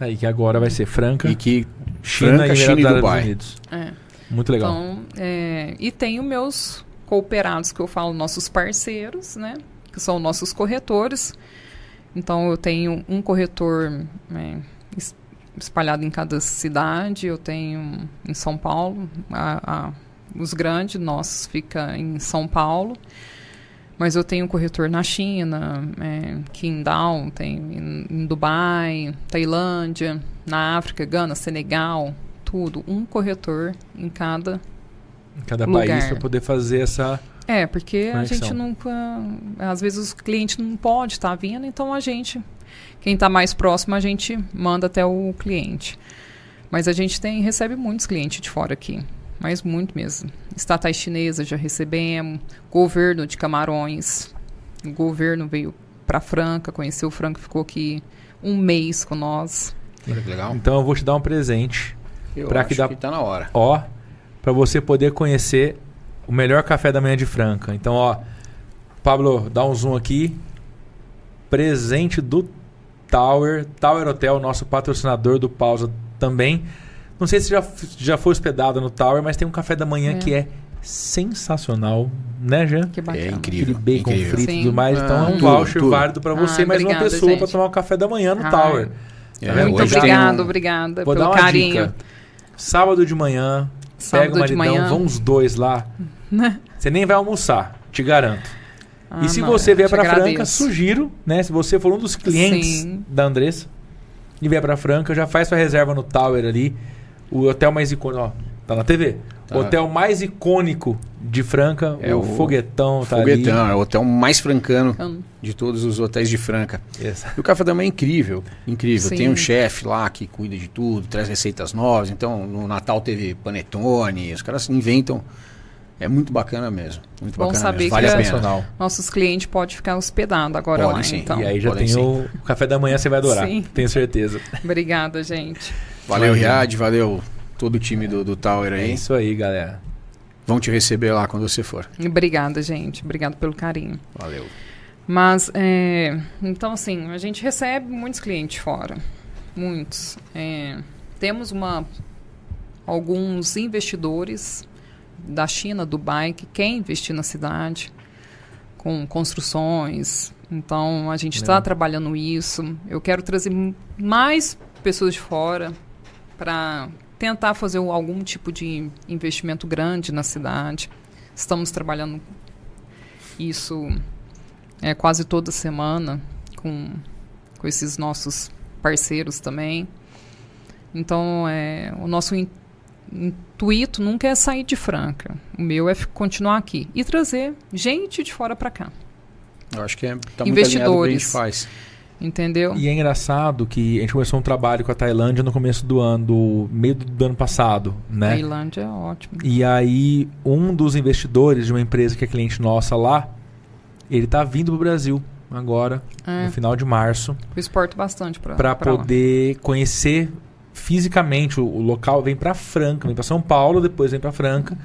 Aí que agora vai ser Franca, E que China Franca, e China e Dubai. Unidos. É. Muito legal. Então, é, e tenho meus cooperados, que eu falo, nossos parceiros, né? Que são nossos corretores. Então, eu tenho um corretor é, espalhado em cada cidade. Eu tenho em São Paulo. a- a- os grandes nossos fica em São Paulo. Mas eu tenho um corretor na China, é, Qingdao, tenho em, em Dubai, Tailândia, na África, Gana, Senegal, tudo. Um corretor em cada em cada lugar. país para poder fazer essa. é, porque a Conexão. gente nunca. Às vezes o cliente não pode estar vindo, então a gente. Quem está mais próximo, a gente manda até o cliente. Mas a gente tem recebe muitos clientes de fora aqui. Mas muito mesmo. Estatais chinesas já recebemos. Governo de Camarões. O governo veio para Franca, conheceu Franca, ficou aqui um mês com nós. Olha que legal. Então eu vou te dar um presente. Acho que dá- que tá na hora. ó, para você poder conhecer o melhor café da manhã de Franca. Então, ó, Pablo, dá um zoom aqui. Presente do Tower, Tower Hotel, nosso patrocinador do Pausa também. Não sei se já, já foi hospedado no Tower, mas tem um café da manhã É. que é sensacional, né, Jean? Que É bacana. Aquele incrível. bacon incrível. frito e tudo mais. Então Ah, é um tudo, voucher tudo. válido para você Ah, e mais uma pessoa gente. para tomar um café da manhã no Ah, Tower. É, Tá? Muito obrigado, um- obrigada Vou dar pelo uma carinho. dica. Sábado de manhã, Sábado pega o maridão, vão os dois lá. Você nem vai almoçar, te garanto. Ah, e se não, você vier para Franca, sugiro, né? Se você for um dos clientes Sim. da Andressa e vier para Franca, já faz sua reserva no Tower ali. O hotel mais icônico, ó, tá na TV. Tá. O hotel mais icônico de Franca, É o, o Foguetão tá Foguetão, é o hotel mais francano de todos os hotéis de Franca. ali. Essa. E o café da manhã é incrível, incrível. Sim. Tem um chefe lá que cuida de tudo, traz receitas novas. Então, no Natal teve panetone, os caras inventam. É muito bacana mesmo. Muito Bom bacana saber mesmo. que Vale a é- pena. Nossos clientes podem ficar hospedados agora Podem lá, sim. então. e aí já podem tem sim. o, o café da manhã, você vai adorar. Sim. Tenho certeza. Obrigada, gente. Valeu. Riad, valeu todo o time do, do Tower É aí. isso aí, galera. Vão te receber lá quando você for. Obrigada, gente. Obrigado pelo carinho. Valeu. Mas, é, então, assim, a gente recebe muitos clientes fora. Muitos. É, temos uma, alguns investidores da China, Dubai, que querem investir na cidade com construções. Então, a gente está trabalhando isso. Eu quero trazer mais pessoas de fora para tentar fazer um- algum tipo de investimento grande na cidade. Estamos trabalhando isso é, quase toda semana com, com esses nossos parceiros também. Então, é, o nosso intuito nunca é sair de Franca. O meu é continuar aqui e trazer gente de fora para cá. Eu acho que é, tá o que a gente Investidores. faz. Entendeu? E é engraçado que a gente começou um trabalho com a Tailândia no começo do ano, do meio do ano passado, né? Tailândia é ótimo. E aí, um dos investidores de uma empresa que é cliente nossa lá, ele tá vindo pro Brasil agora, É, no final de março, eu exporto bastante para para poder conhecer fisicamente o, o local. Vem para Franca, vem para São Paulo, depois vem para Franca,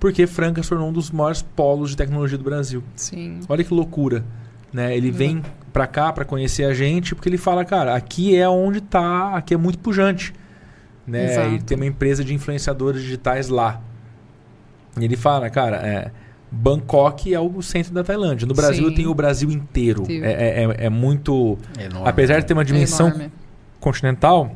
porque Franca se tornou um dos maiores polos de tecnologia do Brasil. Sim. Olha que loucura, né? Ele Uhum. vem pra cá pra conhecer a gente, porque ele fala, cara, aqui é onde tá, aqui é muito pujante, né? Exato. E tem uma empresa de influenciadores digitais lá. E ele fala, cara, é, Bangkok é o centro da Tailândia. No Brasil Sim. tem o Brasil inteiro. É, é- é- é muito, enorme. apesar de ter uma dimensão É enorme. continental,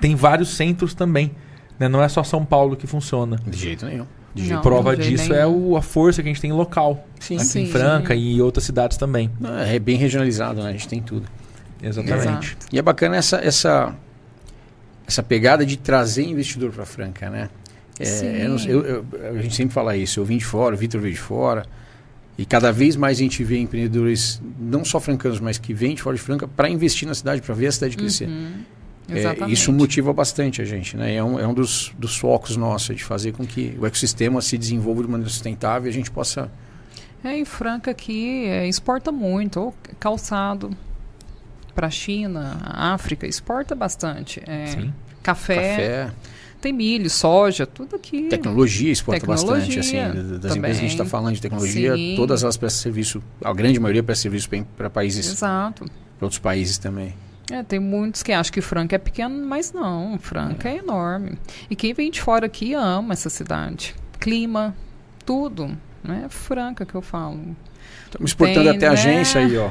tem vários centros também. Né? Não é só São Paulo que funciona. De jeito nenhum. De Não. Prova disso nenhum. é o- a força que a gente tem local. Sim. Aqui em Sim. Franca e em outras cidades também. Não, é bem regionalizado, né? A gente tem tudo. Exatamente. Exato. E é bacana essa, essa, essa pegada de trazer investidor para Franca, né? É, Sim. eu eu- eu- a gente sempre fala isso. Eu vim de fora, o Vitor veio de fora. E cada vez mais a gente vê empreendedores, não só francanos, mas que vêm de fora de Franca para investir na cidade, para ver a cidade crescer. Uhum. É, isso motiva bastante a gente, né? É um, é um dos, dos focos nossos, de fazer com que o ecossistema se desenvolva de maneira sustentável e a gente possa É, em Franca aqui é, exporta muito, ou calçado para a China, África, exporta bastante. É, Sim. Café, Café, tem milho, soja, tudo aqui. tecnologia exporta Tecnologia bastante. Assim, das também. empresas que a gente está falando de tecnologia, Sim. todas elas prestam serviço, a grande maioria presta serviço para países, Exato. para outros países também. É, tem muitos que acham que Franca é pequeno, mas não, Franca é. enorme. E quem vem de fora aqui ama essa cidade. Clima, tudo. Né? Franca que eu falo. Estamos exportando Tem, até a né? agência aí, ó.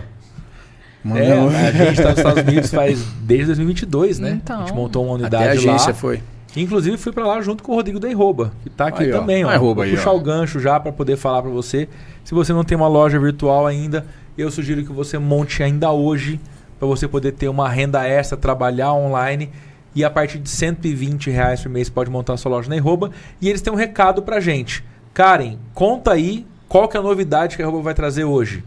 É, a gente está nos Estados Unidos faz desde 2022, né? Então. a gente montou uma até a unidade agência lá. foi. Inclusive fui pra lá junto com o Rodrigo Deiroba, que tá aqui Aí, ó. também, ó. Vai, Rouba Vou aí, puxar ó. o gancho já para poder falar para você. Se você não tem uma loja virtual ainda, eu sugiro que você monte ainda hoje para você poder ter uma renda extra, trabalhar online e a partir de 120 reais por mês pode montar a sua loja na Arroba. E eles têm um recado pra gente. Karen, conta aí qual que é a novidade que a Arroba vai trazer hoje.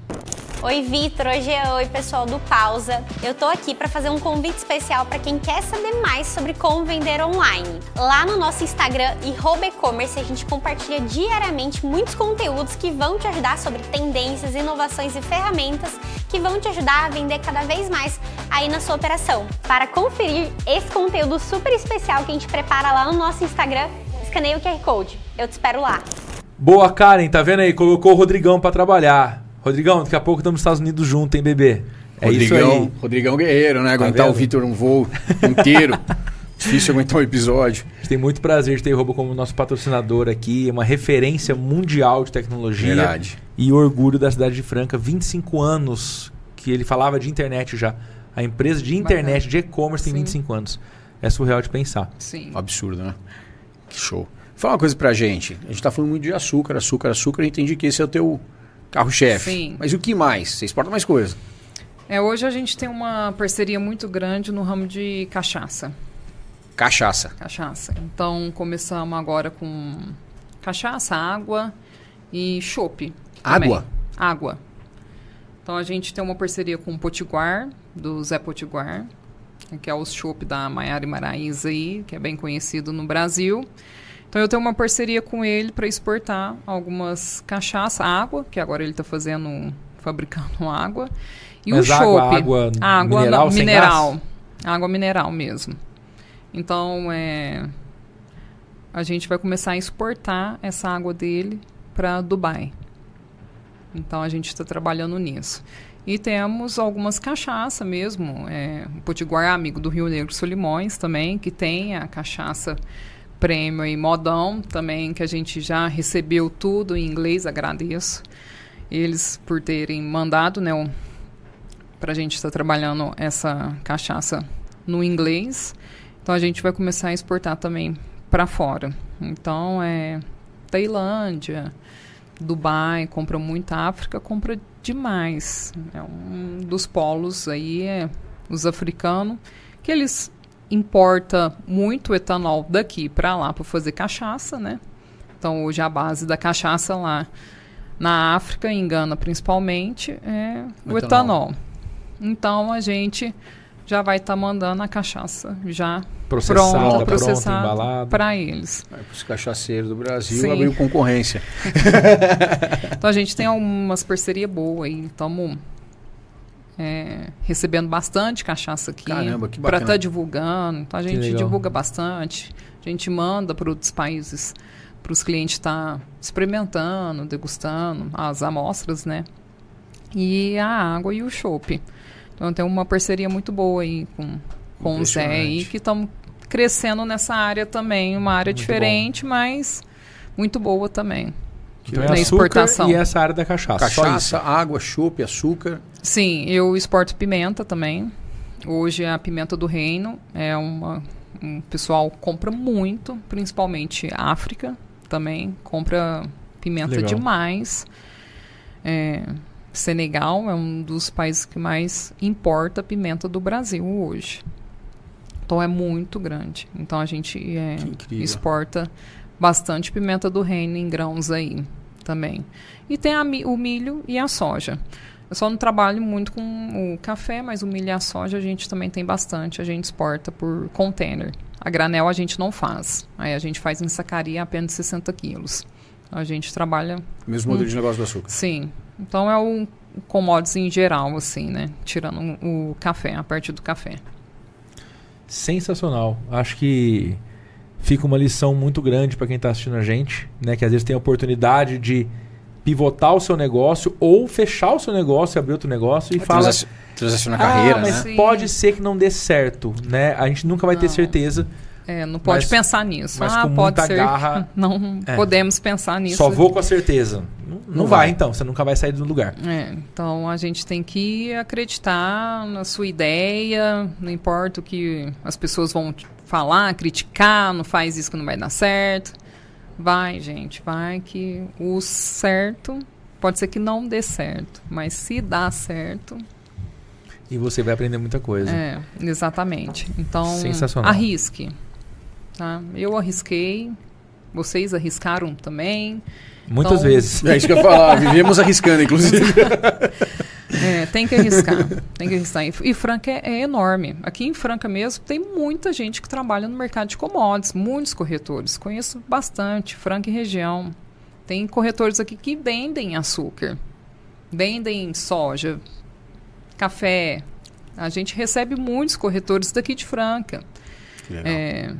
Oi, Vitor. Oi, Jean. Oi, pessoal do Pausa. Eu tô aqui para fazer um convite especial para quem quer saber mais sobre como vender online. Lá no nosso Instagram e e-commerce a gente compartilha diariamente muitos conteúdos que vão te ajudar sobre tendências, inovações e ferramentas que vão te ajudar a vender cada vez mais aí na sua operação. Para conferir esse conteúdo super especial que a gente prepara lá no nosso Instagram, escaneie o QR Code. Eu te espero lá. Boa, Karen, tá vendo aí? Colocou o Rodrigão pra trabalhar. Rodrigão, daqui a pouco estamos nos Estados Unidos juntos, hein, bebê? É isso Rodrigão, aí. Rodrigão Guerreiro, né? Aguentar vendo? o Vitor um voo inteiro. Difícil aguentar um episódio. A gente tem muito prazer de ter Robo como nosso patrocinador aqui, uma referência mundial de tecnologia Verdade. e orgulho da cidade de Franca. 25 anos que ele falava de internet já. A empresa de internet, Bacana. de e-commerce, tem Sim. 25 anos. É surreal de pensar. Sim. Absurdo, né? Que show. Fala uma coisa pra gente. A gente tá falando muito de açúcar, açúcar, açúcar. Eu entendi que esse é o teu carro-chefe. Mas o que mais? Você exporta mais coisa. É, hoje a gente tem uma parceria muito grande no ramo de cachaça. Cachaça. Cachaça. Então começamos agora com cachaça, água e chopp. Água? Água. Então a gente tem uma parceria com o Potiguar, do Zé Potiguar, que é o chopp da Maiara e Maraíza aí, que é bem conhecido no Brasil. Então eu tenho uma parceria com ele para exportar algumas cachaça, água, que agora ele está fazendo, fabricando água. E Mas o água- chopp. água água mineral sem mineral. gás? Água mineral mesmo. Então, é, a gente vai começar a exportar essa água dele para Dubai. Então, a gente está trabalhando nisso. E temos algumas cachaças mesmo. É, o Potiguar é amigo do Rio Negro Solimões também, que tem a cachaça prêmio e modão também, que a gente já recebeu tudo em inglês, agradeço eles por terem mandado, né, para a gente estar trabalhando essa cachaça no inglês. Então a gente vai começar a exportar também para fora. Então é Tailândia, Dubai, compra muita África, compra demais. É um dos polos aí é os africanos que eles importa muito etanol daqui para lá para fazer cachaça, né? Então hoje a base da cachaça lá na África, em Gana principalmente, é o O etanol. etanol. Então a gente já vai estar mandando a cachaça já Processada, pronta, processada embalada. para eles. Para os cachaceiros do Brasil Sim. abriu concorrência. Então a gente tem algumas parcerias boas aí. Estamos recebendo bastante cachaça aqui Caramba, que para estar divulgando. Então a gente divulga bastante. A gente manda para outros países para os clientes estar experimentando, degustando as amostras, né? E a água e o chopp. Então tem uma parceria muito boa aí com, com o Zé aí, que estamos crescendo nessa área também, uma área Muito diferente, mas muito boa também. Então é na açúcar exportação. e essa área da cachaça. Cachaça, isso. água, chope, açúcar. Sim, eu exporto pimenta também. Hoje a pimenta do reino é uma um pessoal compra muito, principalmente África também compra pimenta Legal. demais. É, Senegal é um dos países que mais importa pimenta do Brasil hoje. Então é muito grande. Então a gente é, exporta bastante pimenta do reino em grãos aí também. E tem a o milho e a soja. Eu só não trabalho muito com o café, mas o milho e a soja a gente também tem bastante. A gente exporta por container. A granel a gente não faz. Aí a gente faz em sacaria apenas 60 quilos. A gente trabalha. Mesmo modelo de negócio do açúcar. Sim. Então é um commodities em geral, assim, né? Tirando o café, a parte do café. Sensacional. Acho que fica uma lição muito grande para quem está assistindo a gente, né? Que às vezes tem a oportunidade de pivotar o seu negócio ou fechar o seu negócio e abrir outro negócio e É, fala transaci- Transacionar carreira, ah, mas né? Sim. pode ser que não dê certo, né? A gente nunca vai ter Não. certeza. É, não pode Mas- pensar nisso. mas ah, com pode muita ser. garra- Não É. podemos pensar nisso. Só vou com a certeza. Não, não Não vai, vai. então. Você nunca vai sair do lugar. É, então a gente tem que acreditar na sua ideia, não importa o que as pessoas vão te falar, criticar, não faz isso que não vai dar certo. Vai, gente, vai que o certo pode ser que não dê certo, mas se dá certo, E você vai aprender muita coisa. é, exatamente. Então, Sensacional. arrisque. Tá? Eu arrisquei, vocês arriscaram também. Muitas Então- vezes. É isso que eu ia falar. Vivemos arriscando, inclusive. É, tem que arriscar. tem que arriscar. E, e Franca é, é enorme. Aqui em Franca mesmo tem muita gente que trabalha no mercado de commodities, muitos corretores. Conheço bastante, Franca e região. Tem corretores aqui que vendem açúcar, vendem soja, café. A gente recebe muitos corretores daqui de Franca. É,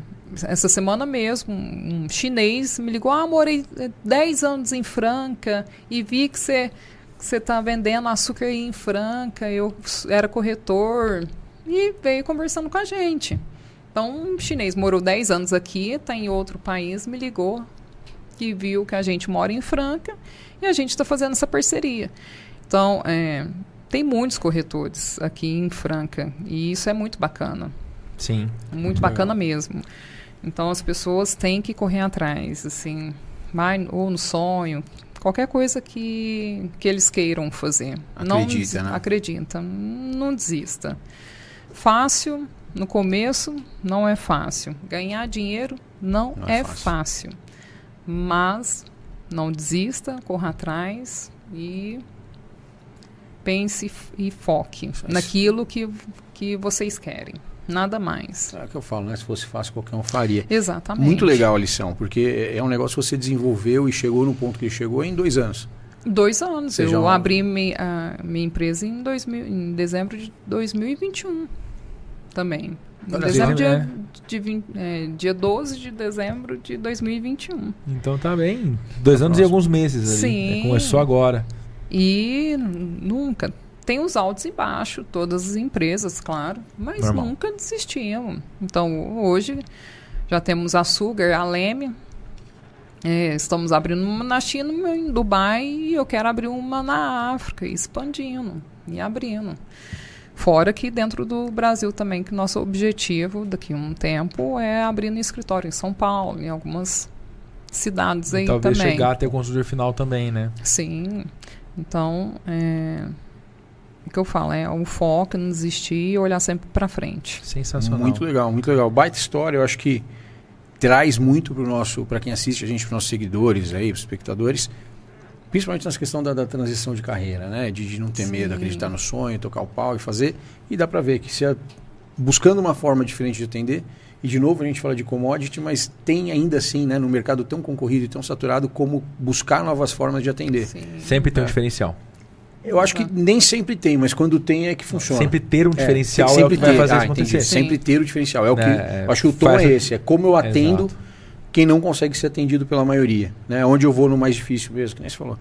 essa semana mesmo, um chinês me ligou: Ah, morei eh, 10 anos em Franca e vi que você você está vendendo açúcar em Franca. Eu era corretor e veio conversando com a gente. Então, um chinês morou 10 anos aqui, está em outro país, me ligou que viu que a gente mora em Franca e a gente está fazendo essa parceria. Então, é, tem muitos corretores aqui em Franca e isso é muito bacana. Sim. Muito bacana mesmo. Então as pessoas têm que correr atrás, assim, vai ou no sonho, qualquer coisa que, que eles queiram fazer. não Acredita, des- né? Acredita, não desista. Fácil, no começo, não é fácil. Ganhar dinheiro não, Não é é, fácil. fácil. Mas não desista, corra atrás e pense e foque naquilo que, que vocês querem. Nada mais. É o que eu falo, né? Se fosse fácil, qualquer um faria. Exatamente. Muito legal a lição, porque é um negócio que você desenvolveu e chegou no ponto que ele chegou em dois anos. Dois anos. Seja eu um- abri mi, a minha empresa em, 2000, em dezembro de 2021 também. Em dezembro, dia, de vin- é, dia 12 de dezembro de 2021. Então tá bem. Dois anos e próximo. alguns meses ali. Sim. É, começou agora. E nunca. Tem os altos e baixos, todas as empresas, claro, mas Normal. nunca desistiam. Então, hoje já temos a Sugar, a Leme. É, estamos abrindo uma na China, uma em Dubai, e eu quero abrir uma na África, e expandindo e abrindo. Fora que dentro do Brasil também, que nosso objetivo daqui a um tempo é abrir no escritório em São Paulo, em algumas cidades aí Talvez também. chegar até o consumidor final também, né? Sim. Então, é, o que eu falo é o foco, não desistir e olhar sempre para frente. Sensacional. Muito legal, muito legal. Baita história, eu acho que traz muito para nosso, para quem assiste a gente, para nossos seguidores aí, pros espectadores, principalmente nessa questão da, da transição de carreira, né? De, de não ter Sim. medo, acreditar no sonho, tocar o pau e fazer. E dá para ver que se é buscando uma forma diferente de atender, e de novo a gente fala de commodity, mas tem ainda assim, né, no mercado tão concorrido e tão saturado, como buscar novas formas de atender. Sim. Sempre tem um É. diferencial. Eu acho que nem sempre tem, mas quando tem é que funciona. Sempre ter um É, diferencial é, o sempre que vai ter- fazer ah, isso acontecer. Sempre ter o diferencial. É o que. É, acho que o tom é esse. É como eu atendo Exato. quem não consegue ser atendido pela maioria. Né? Onde eu vou no mais difícil mesmo, que nem você falou.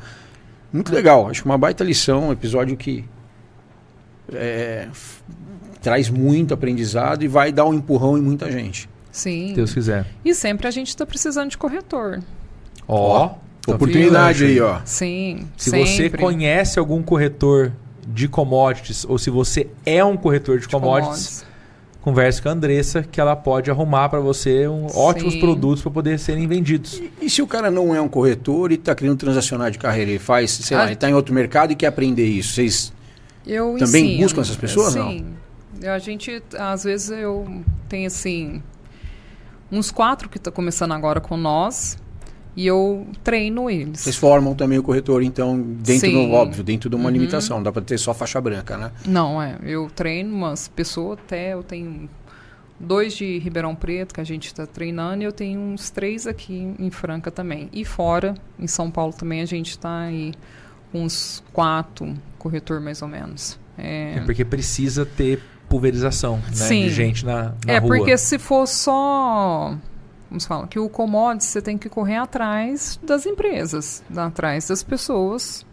Muito legal. Acho uma baita lição, um episódio que é, f- traz muito aprendizado e vai dar um empurrão em muita gente. Sim. Deus quiser. E sempre a gente está precisando de corretor. Ó. tá Oportunidade aí, ó. Sim. Se você sempre. conhece algum corretor de commodities ou se você é um corretor de, De commodities, converse com a Andressa que ela pode arrumar para você um, ótimos Sim. produtos para poder serem vendidos. E se o cara não é um corretor e está querendo transacionar de carreira, ele faz, sei lá, Ah. ele está em outro mercado e quer aprender isso. Vocês Eu Também ensino. buscam essas pessoas, não? Sim. A gente, às vezes, eu tenho, assim, uns quatro que estão começando agora com nós e eu treino eles. Vocês formam também o corretor, então, dentro Sim. do óbvio, dentro de uma Uhum. limitação. Não dá para ter só faixa branca, né? Não, é. Eu treino umas pessoas até, eu tenho dois de Ribeirão Preto que a gente está treinando e eu tenho uns três aqui em Franca também. E fora, em São Paulo também, a gente está aí uns quatro corretor mais ou menos. É, porque precisa ter pulverização né, Sim. de gente na, na é, rua. porque se for só vamos falar que o commodity você tem que correr atrás das empresas, atrás das pessoas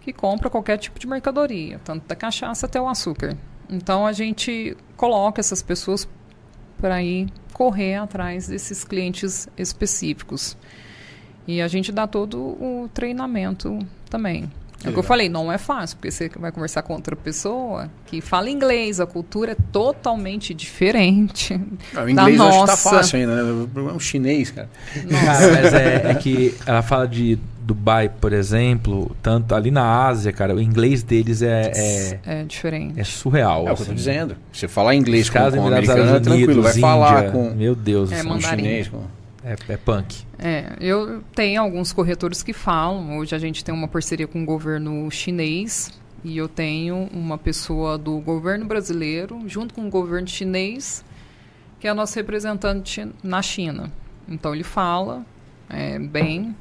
que compram qualquer tipo de mercadoria, tanto da cachaça até o açúcar. Então a gente coloca essas pessoas para ir correr atrás desses clientes específicos. E a gente dá todo o treinamento também. É o que eu falei, não é fácil, porque você vai conversar com outra pessoa que fala inglês, a cultura é totalmente diferente. Não, o inglês da eu acho nossa. que tá fácil ainda, né? O problema é o chinês, cara. Cara, mas é, é que ela fala de Dubai, por exemplo, tanto ali na Ásia, cara, o inglês deles é, é, É diferente. é surreal. É o que eu tô assim. dizendo. Você falar inglês Os com, com um americano é Árabes tranquilo, vai Unidos, falar Índia, com, Meu Deus, É, assim, com chinês. Com... é, é punk. É, eu tenho alguns corretores que falam. Hoje a gente tem uma parceria com o governo chinês e eu tenho uma pessoa do governo brasileiro junto com o governo chinês que é nosso representante na China. Então ele fala é, bem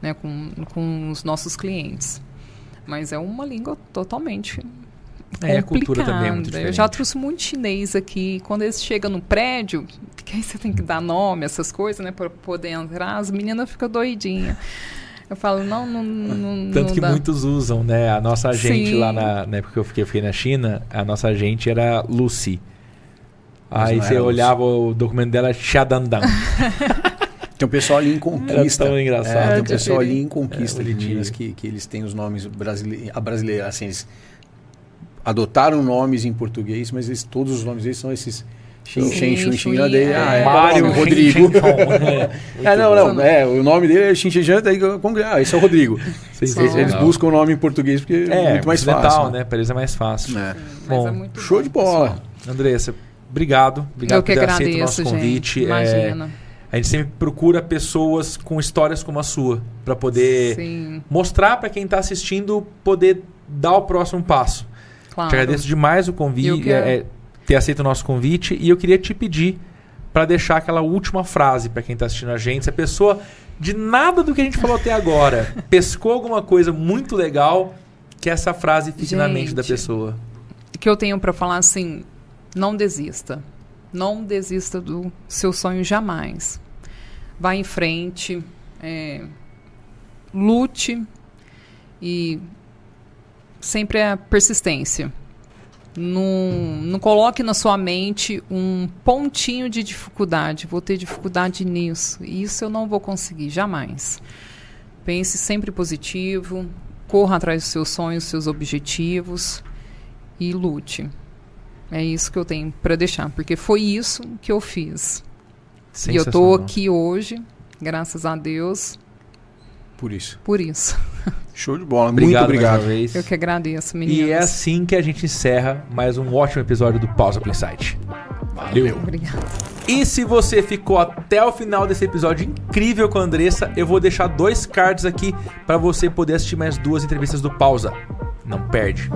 né, com, com os nossos clientes. Mas é uma língua totalmente É, a cultura também é muito complicada. Eu diferente. já trouxe muito chinês aqui. Quando eles chegam no prédio, que aí você tem que dar nome, essas coisas, né? Para poder entrar, as meninas ficam doidinhas. Eu falo, não, não, não, Tanto não que dá. muitos usam, né? A nossa agente Sim. lá na, na época que eu fiquei, eu fiquei na China, a nossa agente era Lucy. Mas Aí você era Lucy. olhava o documento dela, Xadandan. Tem um pessoal ali em Conquista. Era tão engraçado. É, tem um É, pessoal ali em É, Conquista de bonitinho. Minas que, que eles têm os nomes brasileiros. A brasileira, assim, eles adotaram nomes em português, mas eles, todos os nomes deles são esses Xin, Xin, Xin, Xun, daí, é. ah, é, Mário? Rodrigo. É, não, não, é, o nome dele é Xin, Xin, Xin, daí, como, ah, esse é o Rodrigo. Eles, eles buscam o nome em português porque é, É, muito mais ocidental, fácil. né? Pra eles é mais fácil. É. Bom, é Show de bola. pessoal. Andressa, obrigado. Obrigado Eu por ter aceito o nosso convite. gente. É, Imagina. a gente sempre procura pessoas com histórias como a sua, pra poder Sim, mostrar pra quem tá assistindo, poder dar o próximo passo. claro. Te agradeço demais o convite, é, é, ter aceito o nosso convite e eu queria te pedir para deixar aquela última frase para quem está assistindo a gente. Se a pessoa de nada do que a gente falou até agora pescou alguma coisa muito legal, que essa frase fique na mente da Gente. pessoa. Que eu tenho para falar assim, não desista. Não desista do seu sonho jamais. Vá em frente, é, lute e sempre a persistência. Não, não coloque na sua mente um pontinho de dificuldade. Vou ter dificuldade nisso. Isso eu não vou conseguir, jamais. Pense sempre positivo, corra atrás dos seus sonhos, seus objetivos e lute. É isso que eu tenho para deixar, porque foi isso que eu fiz. E eu Sensacional. aqui hoje, graças a Deus, Por isso. por isso. Show de bola. Obrigado, muito obrigado. Eu que agradeço, meninas. E é assim que a gente encerra mais um ótimo episódio do Pausa Play Site. Valeu. Obrigada. E se você ficou até o final desse episódio incrível com a Andressa, eu vou deixar dois cards aqui para você poder assistir mais duas entrevistas do Pausa. Não perde.